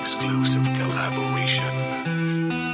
exclusive collaboration.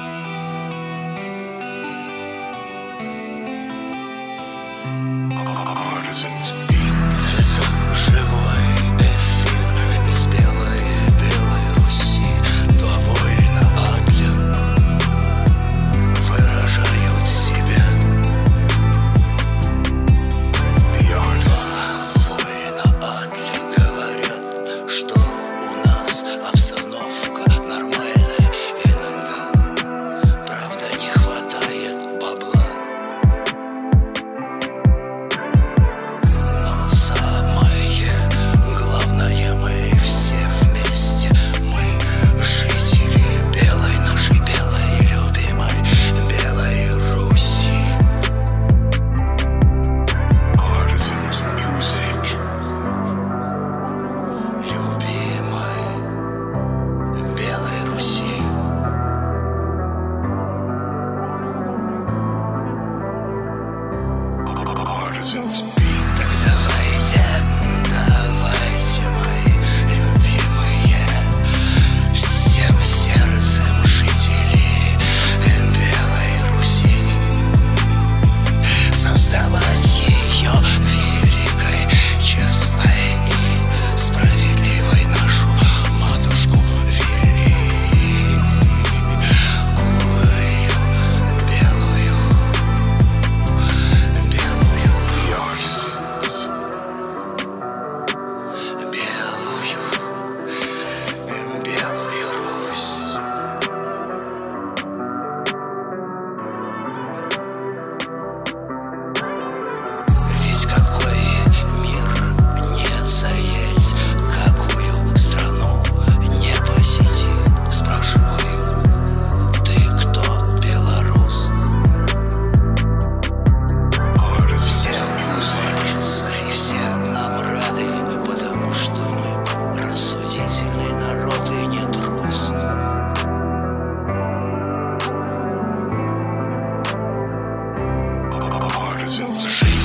сердце жизнь.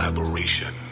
collaboration.